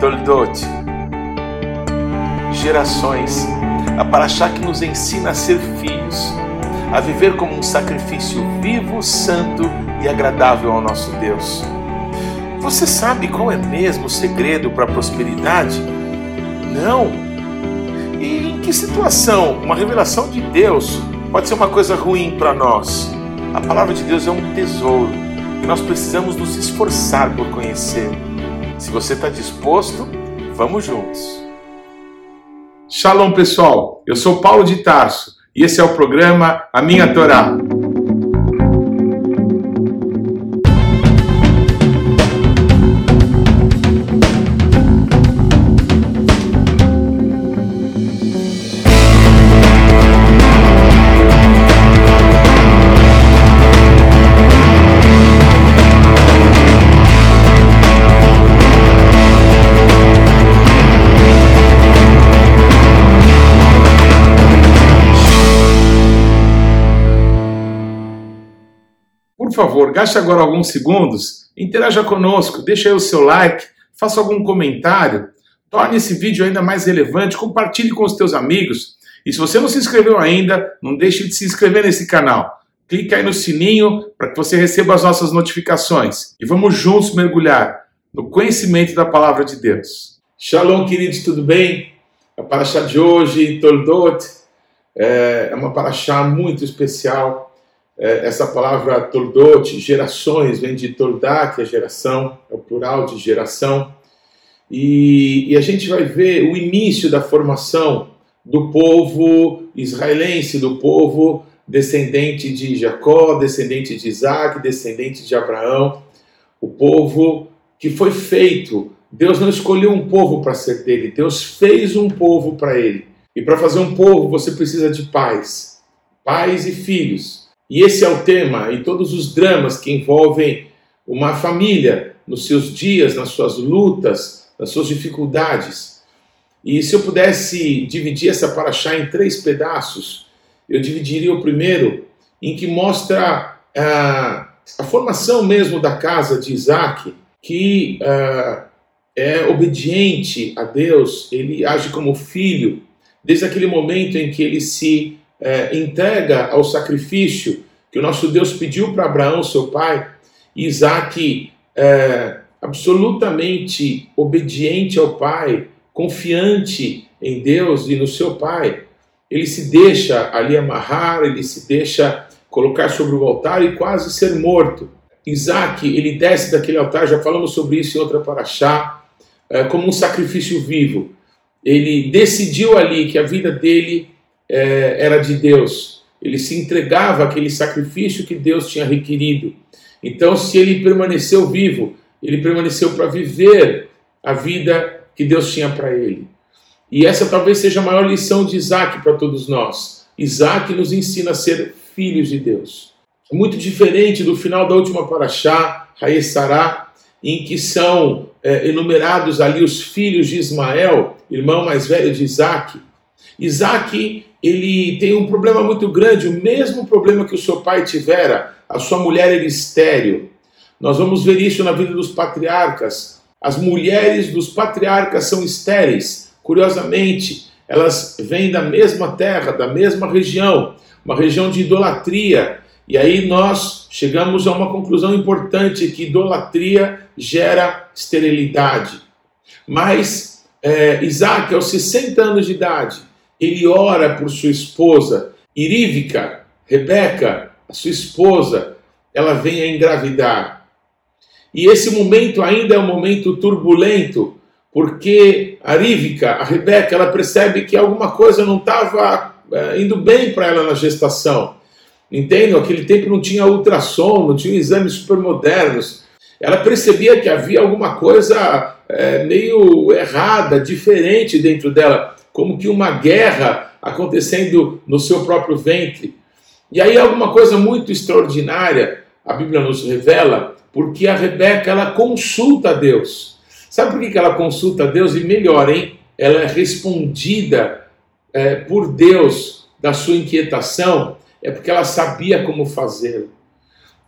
Toldot. Gerações, a Paraxá que nos ensina a ser filhos, a viver como um sacrifício vivo, santo e agradável ao nosso Deus. Você sabe qual é mesmo o segredo para a prosperidade? Não. E em que situação uma revelação de Deus pode ser uma coisa ruim para nós? A palavra de Deus é um tesouro e nós precisamos nos esforçar por conhecer. Se você está disposto, vamos juntos. Shalom, pessoal. Eu sou Paulo de Tarso e esse é o programa A Minha Torá. Favor, gaste agora alguns segundos, interaja conosco, deixe aí o seu like, faça algum comentário, torne esse vídeo ainda mais relevante, compartilhe com os teus amigos. E se você não se inscreveu ainda, não deixe de se inscrever nesse canal. Clique aí no sininho para que você receba as nossas notificações. E vamos juntos mergulhar no conhecimento da palavra de Deus. Shalom, queridos, tudo bem? A paraxá de hoje, Toldot, é uma paraxá muito especial é, essa palavra Toldot, gerações, vem de Toldá, que é geração, é o plural de geração. E, e, a gente vai ver o início da formação do povo israelense, do povo descendente de Jacó, descendente de Isaac, descendente de Abraão, o povo que foi feito. Deus não escolheu um povo para ser dele, Deus fez um povo para ele. E para fazer um povo você precisa de pais, pais e filhos. E esse é o tema e todos os dramas que envolvem uma família nos seus dias, nas suas lutas, nas suas dificuldades. E se eu pudesse dividir essa paraxá em três pedaços, eu dividiria o primeiro em que mostra a, a formação mesmo da casa de Isaac, que uh, é obediente a Deus, ele age como filho, desde aquele momento em que ele se é, entrega ao sacrifício que o nosso Deus pediu para Abraão, seu pai, Isaac, é, absolutamente obediente ao pai, confiante em Deus e no seu pai, ele se deixa ali amarrar, ele se deixa colocar sobre o altar e quase ser morto. Isaac, ele desce daquele altar, já falamos sobre isso em outra paraxá, é, como um sacrifício vivo. Ele decidiu ali que a vida dele é, era de Deus. Ele se entregava àquele sacrifício que Deus tinha requerido. Então, se ele permaneceu vivo, ele permaneceu para viver a vida que Deus tinha para ele. E essa talvez seja a maior lição de Isaac para todos nós. Isaac nos ensina a ser filhos de Deus. Muito diferente do final da última paraxá, Sará, em que são é, enumerados ali os filhos de Ismael, irmão mais velho de Isaac. Isaac ele tem um problema muito grande, o mesmo problema que o seu pai tivera, a sua mulher era estéreo. Nós vamos ver isso na vida dos patriarcas. As mulheres dos patriarcas são estéreis. Curiosamente, elas vêm da mesma terra, da mesma região, uma região de idolatria. E aí nós chegamos a uma conclusão importante que idolatria gera esterilidade. Mas é, Isaac, aos 60 anos de idade, ele ora por sua esposa, Irívica, Rebeca, a sua esposa, ela vem a engravidar. E esse momento ainda é um momento turbulento, porque a Irívica, a Rebeca, ela percebe que alguma coisa não estava é, indo bem para ela na gestação. Entendem? Aquele tempo não tinha ultrassom, não tinha exames super modernos. Ela percebia que havia alguma coisa é, meio errada, diferente dentro dela como que uma guerra acontecendo no seu próprio ventre. E aí alguma coisa muito extraordinária a Bíblia nos revela, porque a Rebeca ela consulta a Deus. Sabe por que ela consulta a Deus? E melhor, hein? Ela é respondida é, por Deus da sua inquietação, é porque ela sabia como fazê-lo.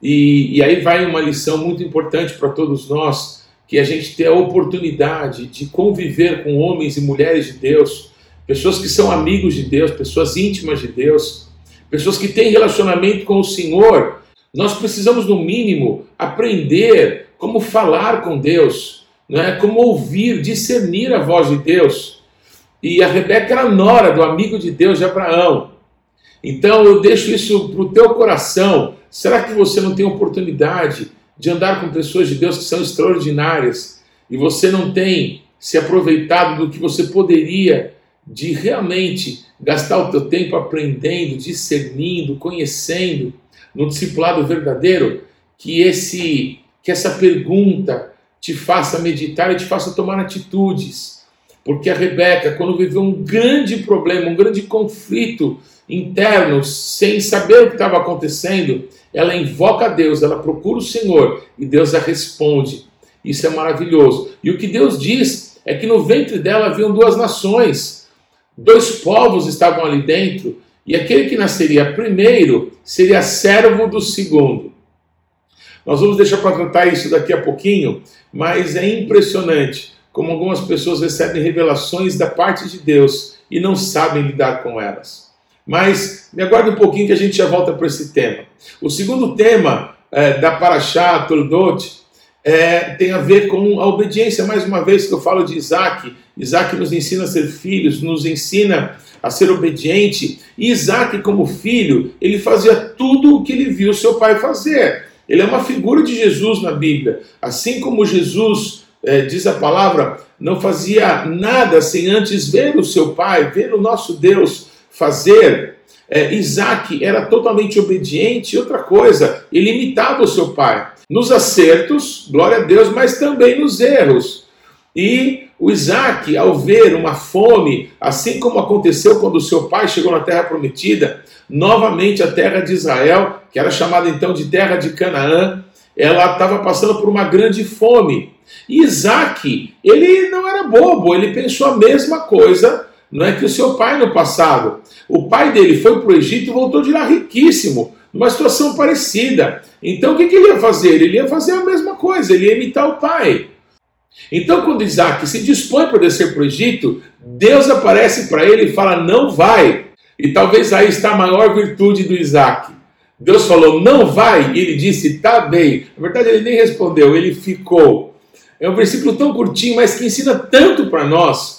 E, e aí vai uma lição muito importante para todos nós, que a gente tenha a oportunidade de conviver com homens e mulheres de Deus, pessoas que são amigos de Deus, pessoas íntimas de Deus, pessoas que têm relacionamento com o Senhor. Nós precisamos, no mínimo, aprender como falar com Deus, né? como ouvir, discernir a voz de Deus. E a Rebeca era nora do amigo de Deus de Abraão. Então eu deixo isso para o teu coração. Será que você não tem oportunidade de andar com pessoas de Deus que são extraordinárias e você não tem se aproveitado do que você poderia de realmente gastar o teu tempo aprendendo, discernindo, conhecendo no discipulado verdadeiro, que esse que essa pergunta te faça meditar e te faça tomar atitudes. Porque a Rebeca, quando viveu um grande problema, um grande conflito interno, sem saber o que estava acontecendo, ela invoca a Deus, ela procura o Senhor e Deus a responde. Isso é maravilhoso. E o que Deus diz é que no ventre dela haviam duas nações, dois povos estavam ali dentro, e aquele que nasceria primeiro seria servo do segundo. Nós vamos deixar para tratar isso daqui a pouquinho, mas é impressionante como algumas pessoas recebem revelações da parte de Deus e não sabem lidar com elas. Mas me aguarde um pouquinho que a gente já volta para esse tema. O segundo tema é, da Paraxá, Toldot, é, tem a ver com a obediência. Mais uma vez que eu falo de Isaac, Isaac nos ensina a ser filhos, nos ensina a ser obediente. E Isaac, como filho, ele fazia tudo o que ele viu seu pai fazer. Ele é uma figura de Jesus na Bíblia. Assim como Jesus, é, diz a palavra, não fazia nada sem antes ver o seu pai, ver o nosso Deus fazer. É, Isaac era totalmente obediente outra coisa, ele imitava o seu pai. Nos acertos, glória a Deus, mas também nos erros. E o Isaac, ao ver uma fome, assim como aconteceu quando seu pai chegou na terra prometida, novamente a terra de Israel, que era chamada então de terra de Canaã, ela estava passando por uma grande fome. E Isaac, ele não era bobo, ele pensou a mesma coisa não é que o seu pai no passado, o pai dele foi para o Egito e voltou de lá riquíssimo, numa situação parecida. Então o que, que ele ia fazer? Ele ia fazer a mesma coisa, ele ia imitar o pai. Então, quando Isaac se dispõe para descer para o Egito, Deus aparece para ele e fala: Não vai. E talvez aí está a maior virtude do Isaac. Deus falou: Não vai. E ele disse: Tá bem. Na verdade, ele nem respondeu, ele ficou. É um versículo tão curtinho, mas que ensina tanto para nós.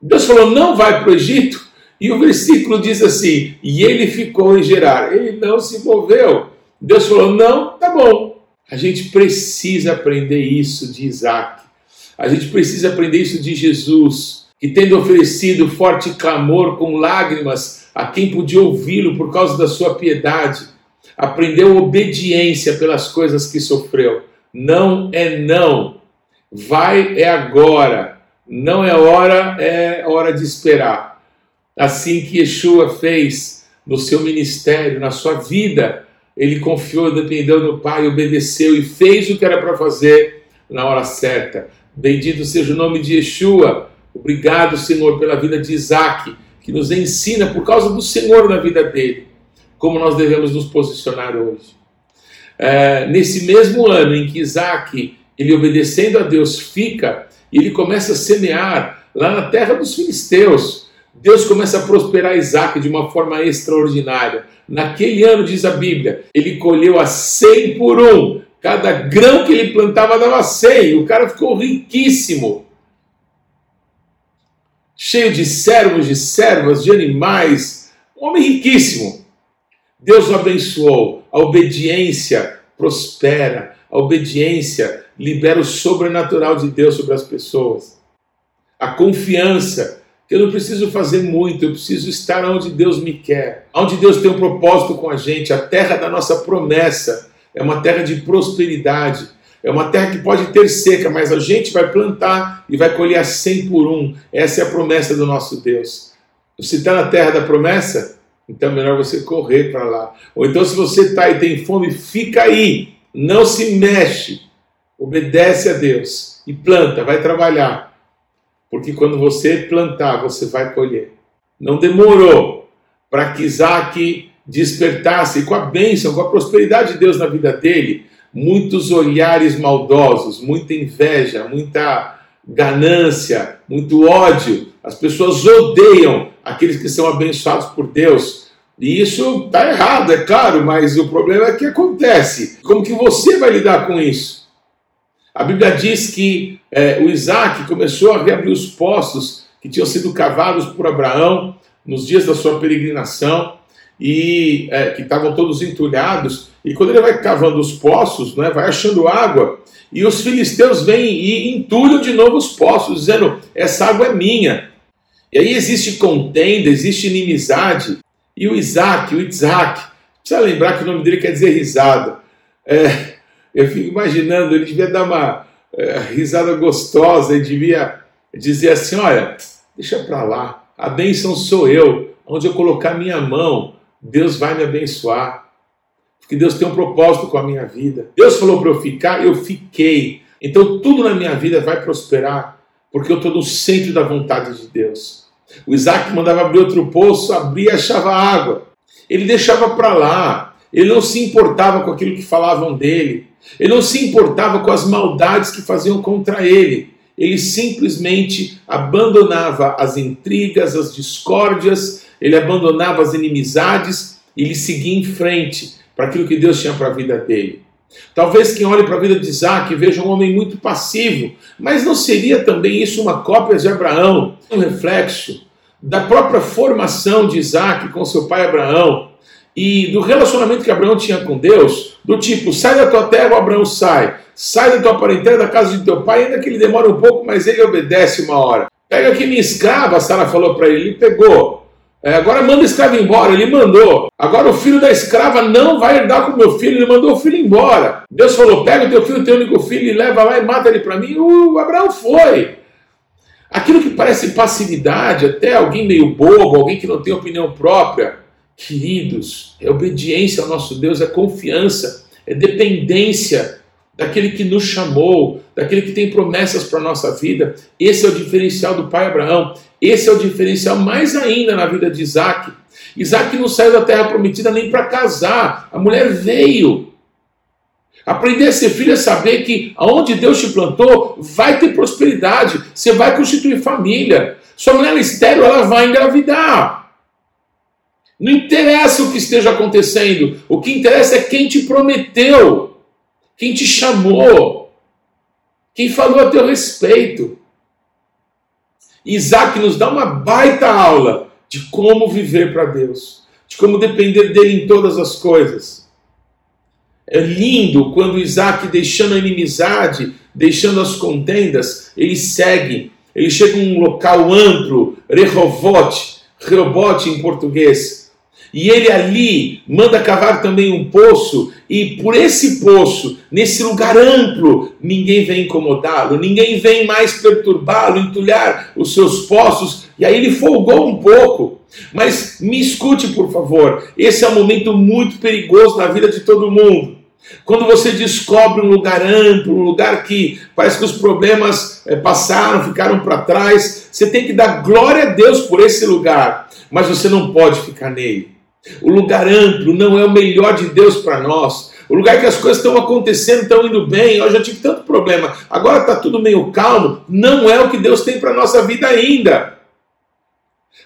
Deus falou: não vai para o Egito. E o versículo diz assim: e ele ficou em Gerar. Ele não se moveu. Deus falou: não, tá bom. A gente precisa aprender isso de Isaac. A gente precisa aprender isso de Jesus, que tendo oferecido forte clamor com lágrimas a quem podia ouvi-lo por causa da sua piedade, aprendeu obediência pelas coisas que sofreu. Não é não. Vai é agora. Não é hora, é hora de esperar. Assim que Yeshua fez no seu ministério, na sua vida, ele confiou, dependeu do Pai, obedeceu e fez o que era para fazer na hora certa. Bendito seja o nome de Yeshua. Obrigado, Senhor, pela vida de Isaac, que nos ensina, por causa do Senhor na vida dele, como nós devemos nos posicionar hoje. É, nesse mesmo ano em que Isaac, ele obedecendo a Deus, fica ele começa a semear lá na terra dos filisteus. Deus começa a prosperar Isaac de uma forma extraordinária. Naquele ano, diz a Bíblia, ele colheu a 100 por um. Cada grão que ele plantava dava 100. O cara ficou riquíssimo. Cheio de servos, de servas, de animais. Um homem riquíssimo. Deus o abençoou. A obediência prospera. A obediência libera o sobrenatural de Deus sobre as pessoas. A confiança que eu não preciso fazer muito, eu preciso estar onde Deus me quer, onde Deus tem um propósito com a gente. A terra da nossa promessa é uma terra de prosperidade, é uma terra que pode ter seca, mas a gente vai plantar e vai colher a 100 por um. Essa é a promessa do nosso Deus. Você está na terra da promessa? Então é melhor você correr para lá. Ou então, se você está e tem fome, fica aí, não se mexe obedece a Deus e planta, vai trabalhar. Porque quando você plantar, você vai colher. Não demorou para que Isaac despertasse com a bênção, com a prosperidade de Deus na vida dele. muitos olhares maldosos, muita inveja, muita ganância, muito ódio. As pessoas odeiam aqueles que são abençoados por Deus. E isso está errado, é claro, mas o problema é que acontece. Como que você vai lidar com isso? A Bíblia diz que é, o Isaac começou a reabrir os poços que tinham sido cavados por Abraão nos dias da sua peregrinação e é, que estavam todos entulhados. E quando ele vai cavando os poços, né, vai achando água, e os filisteus vêm e entulham de novo os poços, dizendo: essa água é minha. E aí existe contenda, existe inimizade. E o Isaac, o Isaac, precisa lembrar que o nome dele quer dizer risada. É, eu fico imaginando, ele devia dar uma é, risada gostosa, ele devia dizer assim: olha, deixa para lá, a bênção sou eu, onde eu colocar minha mão, Deus vai me abençoar. Porque Deus tem um propósito com a minha vida. Deus falou para eu ficar, eu fiquei. Então tudo na minha vida vai prosperar, porque eu estou no centro da vontade de Deus. O Isaac mandava abrir outro poço, abria e achava água. Ele deixava para lá. Ele não se importava com aquilo que falavam dele. Ele não se importava com as maldades que faziam contra ele. Ele simplesmente abandonava as intrigas, as discórdias, ele abandonava as inimizades e ele seguia em frente para aquilo que Deus tinha para a vida dele. Talvez quem olhe para a vida de Isaac veja um homem muito passivo, mas não seria também isso uma cópia de Abraão, um reflexo da própria formação de Isaac com seu pai Abraão e do relacionamento que Abraão tinha com Deus, do tipo, sai da tua terra, Abraão sai, sai da tua parentela, da casa de teu pai, ainda que ele demore um pouco, mas ele obedece uma hora. Pega aqui minha escrava, Sara falou para ele, ele pegou. É, agora manda o escravo embora, ele mandou. Agora o filho da escrava não vai herdar com o meu filho, ele mandou o filho embora. Deus falou: pega o teu filho, teu único filho, e leva lá e mata ele para mim. O Abraão foi. Aquilo que parece passividade, até alguém meio bobo, alguém que não tem opinião própria, queridos, é obediência ao nosso Deus, é confiança, é dependência daquele que nos chamou, daquele que tem promessas para a nossa vida. Esse é o diferencial do pai Abraão. Esse é o diferencial mais ainda na vida de Isaac. Isaac não saiu da terra prometida nem para casar. A mulher veio. Aprender a ser filho é saber que aonde Deus te plantou vai ter prosperidade. Você vai constituir família. Sua mulher estéreo, ela vai engravidar. Não interessa o que esteja acontecendo. O que interessa é quem te prometeu quem te chamou, quem falou a teu respeito. Isaac nos dá uma baita aula de como viver para Deus, de como depender dele em todas as coisas. É lindo quando Isaac, deixando a inimizade, deixando as contendas, ele segue, ele chega a um local amplo, Rehovot, Rehobote em português, e ele ali manda cavar também um poço, e por esse poço, nesse lugar amplo, ninguém vem incomodá-lo, ninguém vem mais perturbá-lo, entulhar os seus poços, e aí ele folgou um pouco. Mas me escute, por favor, esse é um momento muito perigoso na vida de todo mundo. Quando você descobre um lugar amplo, um lugar que parece que os problemas eh, passaram, ficaram para trás, você tem que dar glória a Deus por esse lugar, mas você não pode ficar nele. O lugar amplo não é o melhor de Deus para nós. O lugar que as coisas estão acontecendo, estão indo bem, eu já tive tanto problema, agora está tudo meio calmo, não é o que Deus tem para a nossa vida ainda.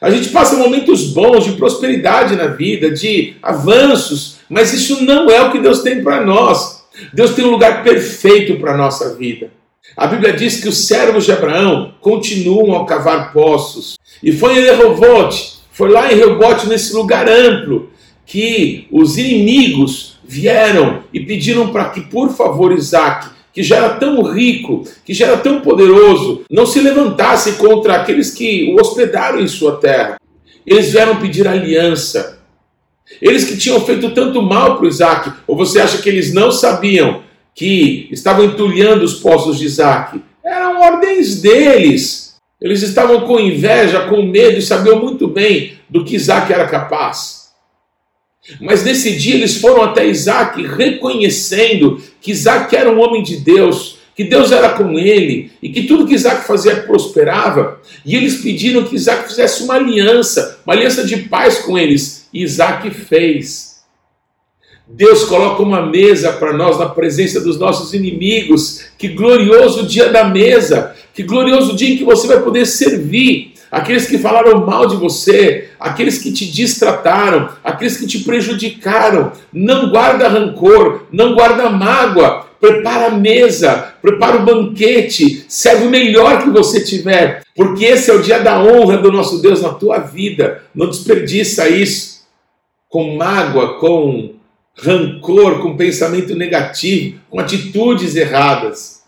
A gente passa momentos bons de prosperidade na vida, de avanços, mas isso não é o que Deus tem para nós. Deus tem um lugar perfeito para a nossa vida. A Bíblia diz que os servos de Abraão continuam a cavar poços. E foi em Rehobote foi lá em Rebote, nesse lugar amplo, que os inimigos vieram e pediram para que, por favor, Isaac, que já era tão rico, que já era tão poderoso, não se levantasse contra aqueles que o hospedaram em sua terra. Eles vieram pedir aliança. Eles que tinham feito tanto mal para Isaac, ou você acha que eles não sabiam que estavam entulhando os poços de Isaac? Eram ordens deles. Eles estavam com inveja, com medo e sabiam muito bem do que Isaac era capaz. Mas nesse dia eles foram até Isaac reconhecendo que Isaac era um homem de Deus, que Deus era com ele e que tudo que Isaac fazia prosperava. E eles pediram que Isaac fizesse uma aliança, uma aliança de paz com eles. E Isaac fez. Deus coloca uma mesa para nós na presença dos nossos inimigos. Que glorioso dia da mesa! Que glorioso dia em que você vai poder servir aqueles que falaram mal de você, aqueles que te distrataram, aqueles que te prejudicaram. Não guarda rancor, não guarda mágoa. Prepara a mesa, prepara o banquete, serve o melhor que você tiver, porque esse é o dia da honra do nosso Deus na tua vida. Não desperdiça isso com mágoa, com rancor, com pensamento negativo, com atitudes erradas.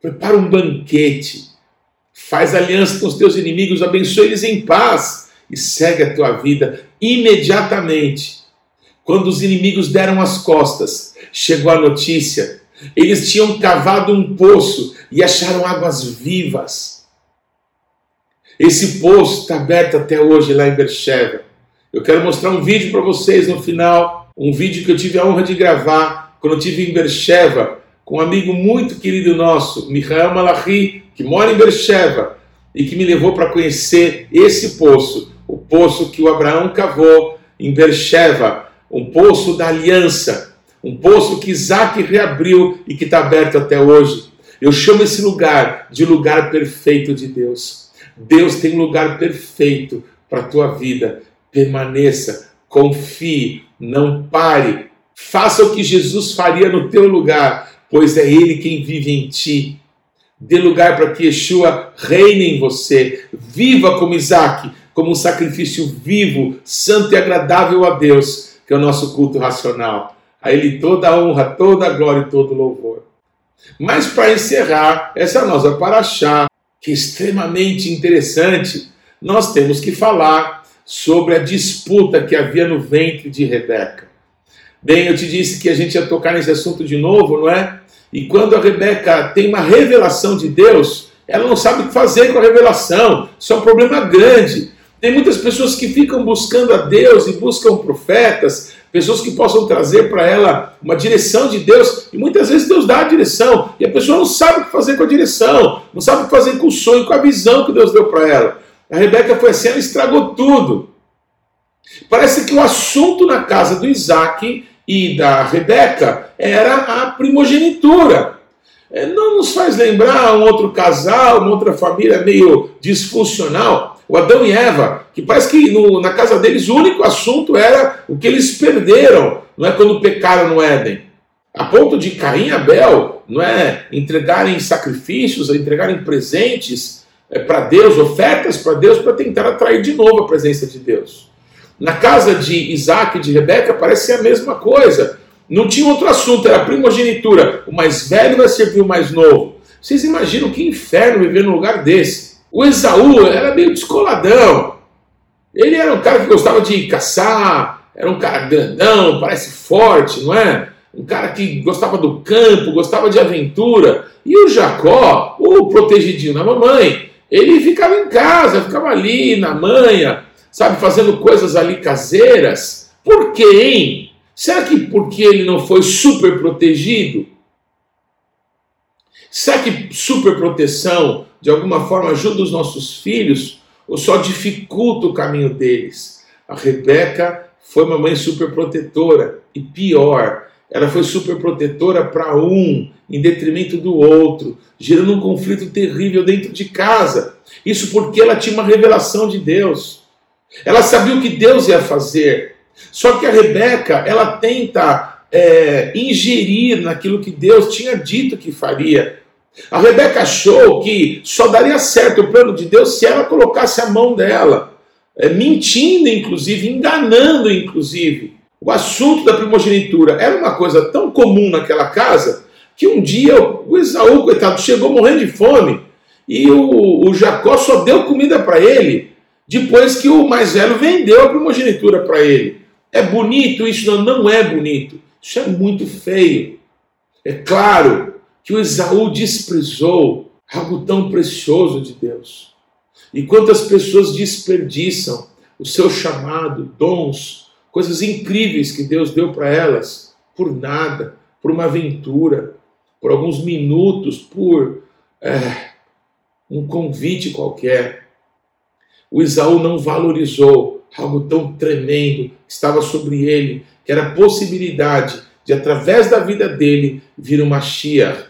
Prepara um banquete, faz aliança com os teus inimigos, abençoe eles em paz e segue a tua vida imediatamente. Quando os inimigos deram as costas, chegou a notícia. Eles tinham cavado um poço e acharam águas vivas. Esse poço está aberto até hoje lá em Bercheva. Eu quero mostrar um vídeo para vocês no final um vídeo que eu tive a honra de gravar quando eu estive em Bercheva, com um amigo muito querido nosso, Michael Malachi, que mora em Bercheva, e que me levou para conhecer esse poço, o poço que o Abraão cavou em Bercheva, um poço da aliança, um poço que Isaac reabriu e que está aberto até hoje. Eu chamo esse lugar de lugar perfeito de Deus. Deus tem um lugar perfeito para a tua vida. Permaneça, confie, não pare, faça o que Jesus faria no teu lugar, pois é Ele quem vive em ti. Dê lugar para que Yeshua reine em você, viva como Isaac, como um sacrifício vivo, santo e agradável a Deus, que é o nosso culto racional. A Ele toda a honra, toda a glória e todo o louvor. Mas para encerrar essa nossa paraxá, que é extremamente interessante, nós temos que falar sobre a disputa que havia no ventre de Rebeca. Bem, eu te disse que a gente ia tocar nesse assunto de novo, não é? E quando a Rebeca tem uma revelação de Deus, ela não sabe o que fazer com a revelação. Isso é um problema grande. Tem muitas pessoas que ficam buscando a Deus e buscam profetas, pessoas que possam trazer para ela uma direção de Deus, e muitas vezes Deus dá a direção, e a pessoa não sabe o que fazer com a direção, não sabe o que fazer com o sonho, com a visão que Deus deu para ela. A Rebeca foi assim, ela estragou tudo. Parece que o assunto na casa do Isaac e da Rebeca era a primogenitura. É, não nos faz lembrar um outro casal, uma outra família meio disfuncional, o Adão e Eva, que parece que no, na casa deles o único assunto era o que eles perderam, não é quando pecaram no Éden. A ponto de Caim e Abel, não é entregarem sacrifícios, entregarem presentes é, para Deus, ofertas para Deus, para tentar atrair de novo a presença de Deus. Na casa de Isaac e de Rebeca parece ser a mesma coisa. Não tinha outro assunto, era primogenitura. O mais velho vai servir o mais novo. Vocês imaginam que inferno viver num lugar desse? O Esaú era meio descoladão. Ele era um cara que gostava de caçar, era um cara grandão, parece forte, não é? Um cara que gostava do campo, gostava de aventura. E o Jacó, o protegidinho da mamãe, ele ficava em casa, ficava ali na manha, sabe, fazendo coisas ali caseiras. Por quê, hein? Será que porque ele não foi super protegido? Será que super proteção de alguma forma ajuda os nossos filhos ou só dificulta o caminho deles? A Rebeca foi uma mãe super protetora e pior, ela foi super protetora para um em detrimento do outro, gerando um conflito terrível dentro de casa. Isso porque ela tinha uma revelação de Deus. Ela sabia o que Deus ia fazer. Só que a Rebeca, ela tenta é, ingerir naquilo que Deus tinha dito que faria. A Rebeca achou que só daria certo o plano de Deus se ela colocasse a mão dela, é, mentindo, inclusive, enganando, inclusive. O assunto da primogenitura era uma coisa tão comum naquela casa que um dia o Esaú, coitado, chegou morrendo de fome e o, o Jacó só deu comida para ele depois que o mais velho vendeu a primogenitura para ele. É bonito isso? Não, não é bonito. Isso é muito feio. É claro que o Esaú desprezou algo tão precioso de Deus. E quantas pessoas desperdiçam o seu chamado, dons, coisas incríveis que Deus deu para elas por nada, por uma aventura, por alguns minutos, por é, um convite qualquer. O Isaú não valorizou algo tão tremendo que estava sobre ele que era a possibilidade de, através da vida dele, vir uma Mashiach,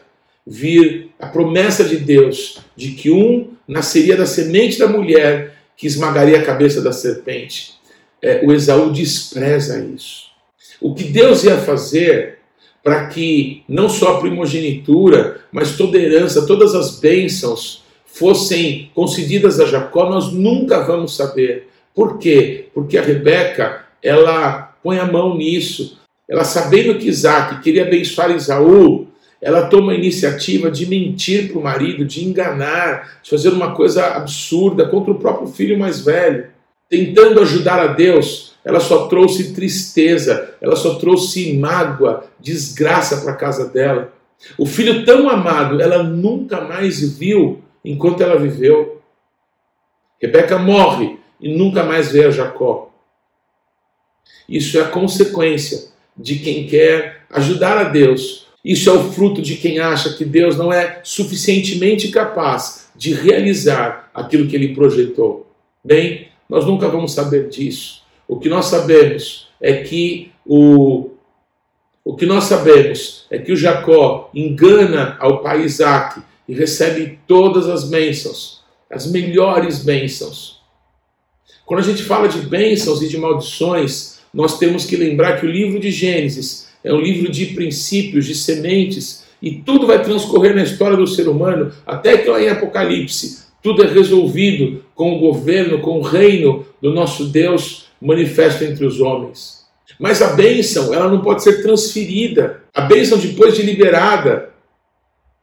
vir a promessa de Deus de que um nasceria da semente da mulher que esmagaria a cabeça da serpente. É, o Esaú despreza isso. O que Deus ia fazer para que não só a primogenitura, mas toda a herança, todas as bênçãos fossem concedidas a Jacó, nós nunca vamos saber. Por quê? Porque a Rebeca, ela põe a mão nisso. Ela sabendo que Isaac queria abençoar Isaú, ela toma a iniciativa de mentir para o marido, de enganar, de fazer uma coisa absurda contra o próprio filho mais velho, tentando ajudar a Deus. Ela só trouxe tristeza, ela só trouxe mágoa, desgraça para a casa dela. O filho tão amado, ela nunca mais viu enquanto ela viveu. Rebeca morre e nunca mais vê a Jacó. Isso é a consequência de quem quer ajudar a Deus. Isso é o fruto de quem acha que Deus não é suficientemente capaz de realizar aquilo que ele projetou. Bem, nós nunca vamos saber disso. O que nós sabemos é que o o que nós sabemos é que o Jacó engana ao pai Isaac e recebe todas as bênçãos, as melhores bênçãos. Quando a gente fala de bênçãos e de maldições, nós temos que lembrar que o livro de Gênesis é um livro de princípios, de sementes, e tudo vai transcorrer na história do ser humano, até que lá em Apocalipse, tudo é resolvido com o governo, com o reino do nosso Deus manifesto entre os homens. Mas a bênção, ela não pode ser transferida. A bênção, depois de liberada,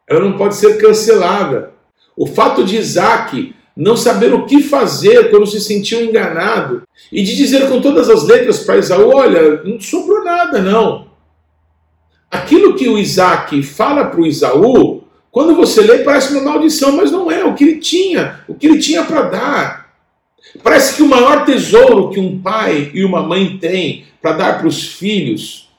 ela não pode ser cancelada. O fato de Isaac não saber o que fazer quando se sentiu enganado, e de dizer com todas as letras para Isaú: Olha, não sobrou nada, não. Aquilo que o Isaac fala para o Isaú, quando você lê, parece uma maldição, mas não é o que ele tinha, o que ele tinha para dar. Parece que o maior tesouro que um pai e uma mãe têm para dar para os filhos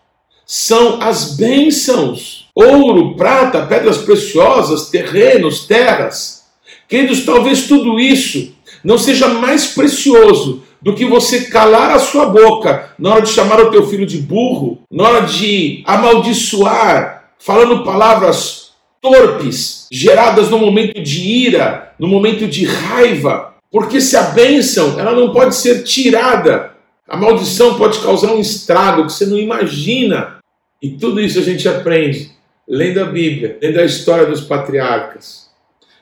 são as bênçãos: ouro, prata, pedras preciosas, terrenos, terras. Queridos, talvez tudo isso não seja mais precioso do que você calar a sua boca na hora de chamar o teu filho de burro, na hora de amaldiçoar, falando palavras torpes, geradas no momento de ira, no momento de raiva. Porque se a bênção, ela não pode ser tirada. A maldição pode causar um estrago que você não imagina. E tudo isso a gente aprende lendo a Bíblia, lendo a história dos patriarcas.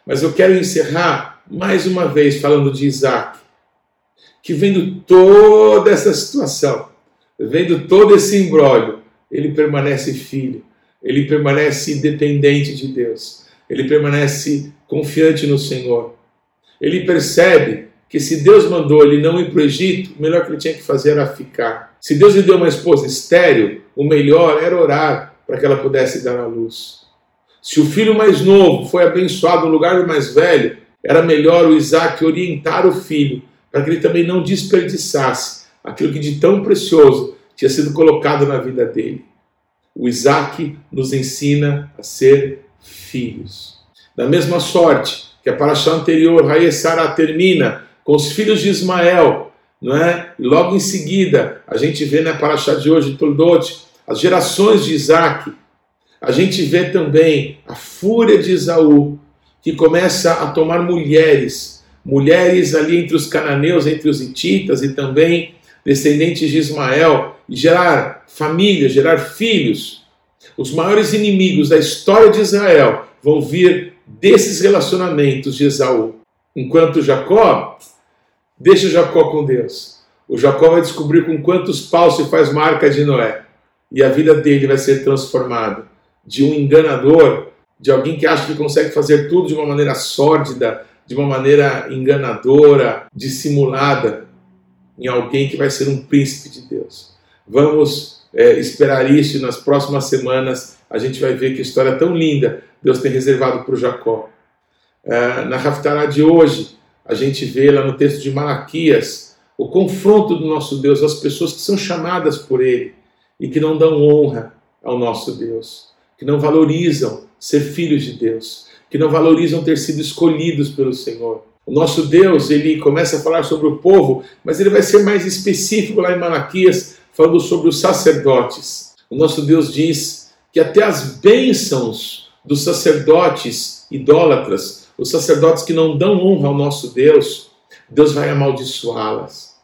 Mas eu quero encerrar mais uma vez falando de Isaac, que vendo toda essa situação, vendo todo esse imbróglio, ele permanece filho, ele permanece dependente de Deus, ele permanece confiante no Senhor. Ele percebe que se Deus mandou ele não ir para o Egito, o melhor que ele tinha que fazer era ficar. Se Deus lhe deu uma esposa estéril, o melhor era orar para que ela pudesse dar à luz. Se o filho mais novo foi abençoado no lugar do mais velho, era melhor o Isaac orientar o filho para que ele também não desperdiçasse aquilo que de tão precioso tinha sido colocado na vida dele. O Isaac nos ensina a ser filhos. Da mesma sorte que a paraxá anterior, Raessara, termina com os filhos de Ismael, não é? E logo em seguida, a gente vê na paraxá de hoje, Toldot, as gerações de Isaac, a gente vê também a fúria de Esaú, que começa a tomar mulheres, mulheres ali entre os cananeus, entre os hititas e também descendentes de Ismael, e gerar família, gerar filhos. Os maiores inimigos da história de Israel vão vir desses relacionamentos de Esaú. Enquanto Jacó, deixa Jacó com Deus. O Jacó vai descobrir com quantos paus se faz marca de Noé. E a vida dele vai ser transformada de um enganador, de alguém que acha que consegue fazer tudo de uma maneira sórdida, de uma maneira enganadora, dissimulada, em alguém que vai ser um príncipe de Deus. Vamos é, esperar isso e nas próximas semanas a gente vai ver que história tão linda Deus tem reservado para o Jacó. É, na Raftará de hoje, a gente vê lá no texto de Malaquias o confronto do nosso Deus às pessoas que são chamadas por Ele e que não dão honra ao nosso Deus que não valorizam ser filhos de Deus, que não valorizam ter sido escolhidos pelo Senhor. O nosso Deus, ele começa a falar sobre o povo, mas ele vai ser mais específico lá em Malaquias, falando sobre os sacerdotes. O nosso Deus diz que até as bênçãos dos sacerdotes idólatras, os sacerdotes que não dão honra ao nosso Deus, Deus vai amaldiçoá-las.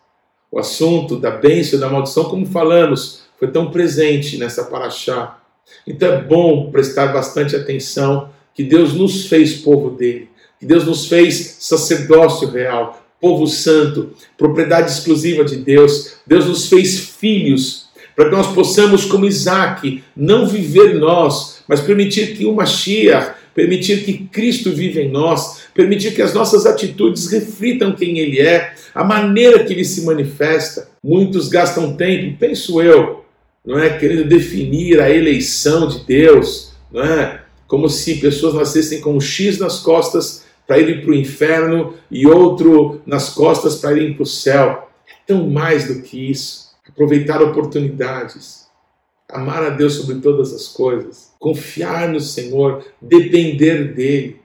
O assunto da bênção e da maldição, como falamos, foi tão presente nessa paraxá. Então é bom prestar bastante atenção que Deus nos fez povo dele, que Deus nos fez sacerdócio real, povo santo, propriedade exclusiva de Deus. Deus nos fez filhos para que nós possamos, como Isaac, não viver nós, mas permitir que uma Mashiach, permitir que Cristo viva em nós, permitir que as nossas atitudes reflitam quem Ele é, a maneira que Ele se manifesta. Muitos gastam tempo, penso eu, não é querendo definir a eleição de Deus, não é? Como se pessoas nascessem com um X nas costas para irem para o inferno e outro nas costas para irem para o céu. É tão mais do que isso. Aproveitar oportunidades, amar a Deus sobre todas as coisas, confiar no Senhor, depender dEle.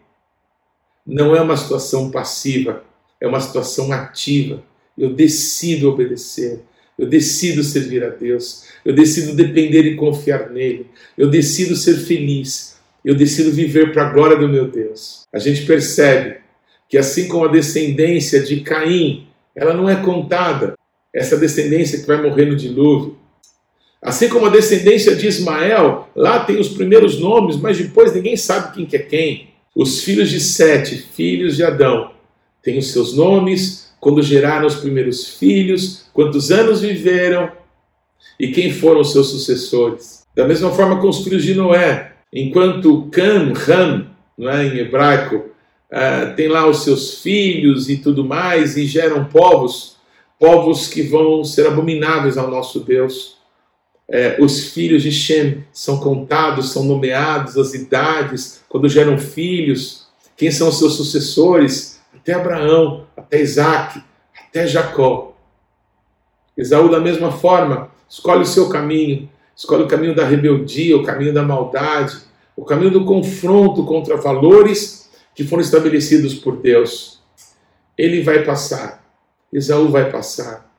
Não é uma situação passiva, é uma situação ativa. Eu decido obedecer, eu decido servir a Deus, eu decido depender e confiar nele, eu decido ser feliz, eu decido viver para a glória do meu Deus. A gente percebe que assim como a descendência de Caim, ela não é contada, essa descendência que vai morrer no dilúvio. Assim como a descendência de Ismael, lá tem os primeiros nomes, mas depois ninguém sabe quem que é quem. Os filhos de Sete, filhos de Adão, têm os seus nomes, quando geraram os primeiros filhos, quantos anos viveram e quem foram os seus sucessores. Da mesma forma com os filhos de Noé, enquanto Cam, Ram, não é, em hebraico, uh, tem lá os seus filhos e tudo mais, e geram povos, povos que vão ser abomináveis ao nosso Deus. É, os filhos de Shem são contados, são nomeados, as idades, quando geram filhos, quem são os seus sucessores, até Abraão, até Isaac, até Jacó. Esaú, da mesma forma, escolhe o seu caminho, escolhe o caminho da rebeldia, o caminho da maldade, o caminho do confronto contra valores que foram estabelecidos por Deus. Ele vai passar, Esaú vai passar.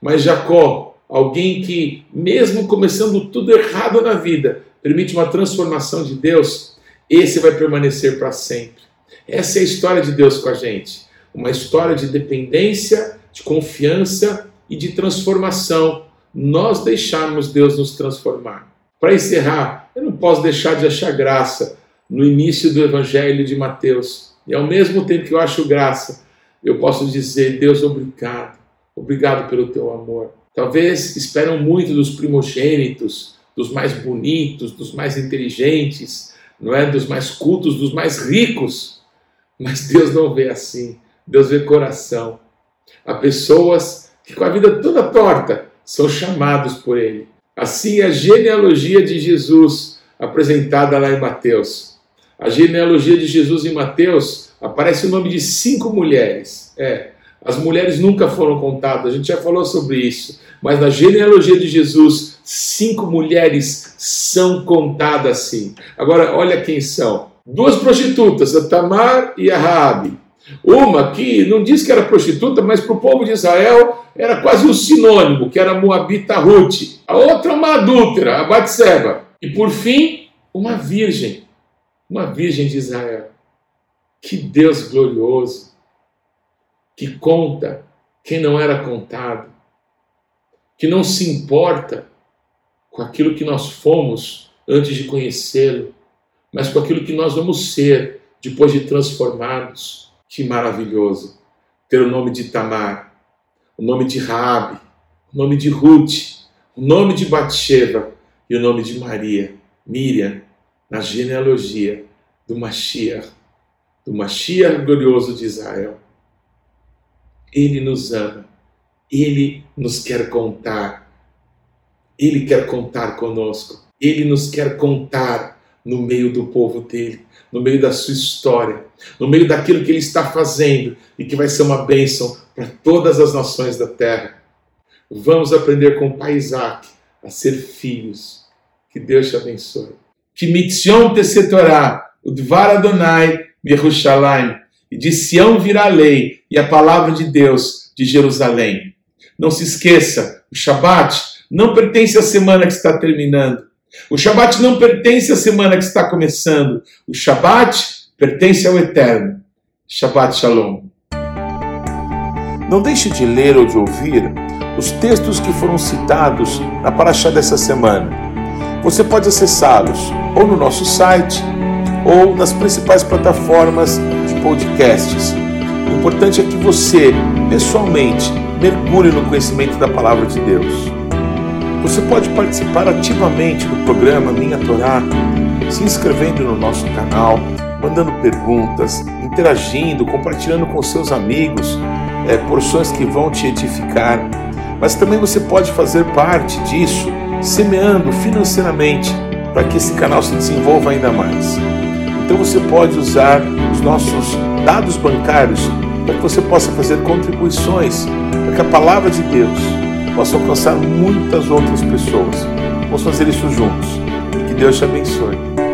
Mas Jacó, alguém que, mesmo começando tudo errado na vida, permite uma transformação de Deus, esse vai permanecer para sempre. Essa é a história de Deus com a gente. Uma história de dependência, de confiança e de transformação nós deixarmos Deus nos transformar. Para encerrar, eu não posso deixar de achar graça no início do Evangelho de Mateus. E ao mesmo tempo que eu acho graça, eu posso dizer: Deus, obrigado. Obrigado pelo teu amor. Talvez esperam muito dos primogênitos, dos mais bonitos, dos mais inteligentes, não é? Dos mais cultos, dos mais ricos. Mas Deus não vê assim. Deus vê coração. Há pessoas que com a vida toda torta são chamados por ele. Assim, a genealogia de Jesus apresentada lá em Mateus. A genealogia de Jesus em Mateus aparece o nome de cinco mulheres. É, as mulheres nunca foram contadas, a gente já falou sobre isso. Mas na genealogia de Jesus, cinco mulheres são contadas assim. Agora, olha quem são: duas prostitutas, a Tamar e a Raabe. Uma que não diz que era prostituta, mas para o povo de Israel era quase um sinônimo, que era Moabita Ruth. A outra, uma adúltera, a Batseba. E por fim, uma virgem, uma virgem de Israel. Que Deus glorioso, que conta quem não era contado, que não se importa com aquilo que nós fomos antes de conhecê-lo, mas com aquilo que nós vamos ser depois de transformados que maravilhoso. Ter o nome de Tamar, o nome de Raabe, o nome de Ruth, o nome de Batsheva e o nome de Maria, Miriam, na genealogia do Mashiach, do Mashiach glorioso de Israel. Ele nos ama, ele nos quer contar, ele quer contar conosco, ele nos quer contar no meio do povo dele no meio da sua história, no meio daquilo que ele está fazendo e que vai ser uma bênção para todas as nações da terra. Vamos aprender com o pai Isaac a ser filhos. Que Deus te abençoe. Que mitzion tesetorá, o dvar Adonai, Yerushalayim, e de Sião virá a lei e a palavra de Deus de Jerusalém. Não se esqueça, o Shabat não pertence à semana que está terminando. O Shabat não pertence à semana que está começando. O Shabat pertence ao Eterno. Shabbat Shalom. Não deixe de ler ou de ouvir os textos que foram citados na Paraxá dessa semana. Você pode acessá-los ou no nosso site ou nas principais plataformas de podcasts. O importante é que você, pessoalmente, mergulhe no conhecimento da palavra de Deus. Você pode participar ativamente do programa Minha Torá, se inscrevendo no nosso canal, mandando perguntas, interagindo, compartilhando com seus amigos é, porções que vão te edificar. Mas também você pode fazer parte disso, semeando financeiramente para que esse canal se desenvolva ainda mais. Então você pode usar os nossos dados bancários para que você possa fazer contribuições para que a palavra de Deus possa alcançar muitas outras pessoas. Vamos fazer isso juntos. Que Deus te abençoe.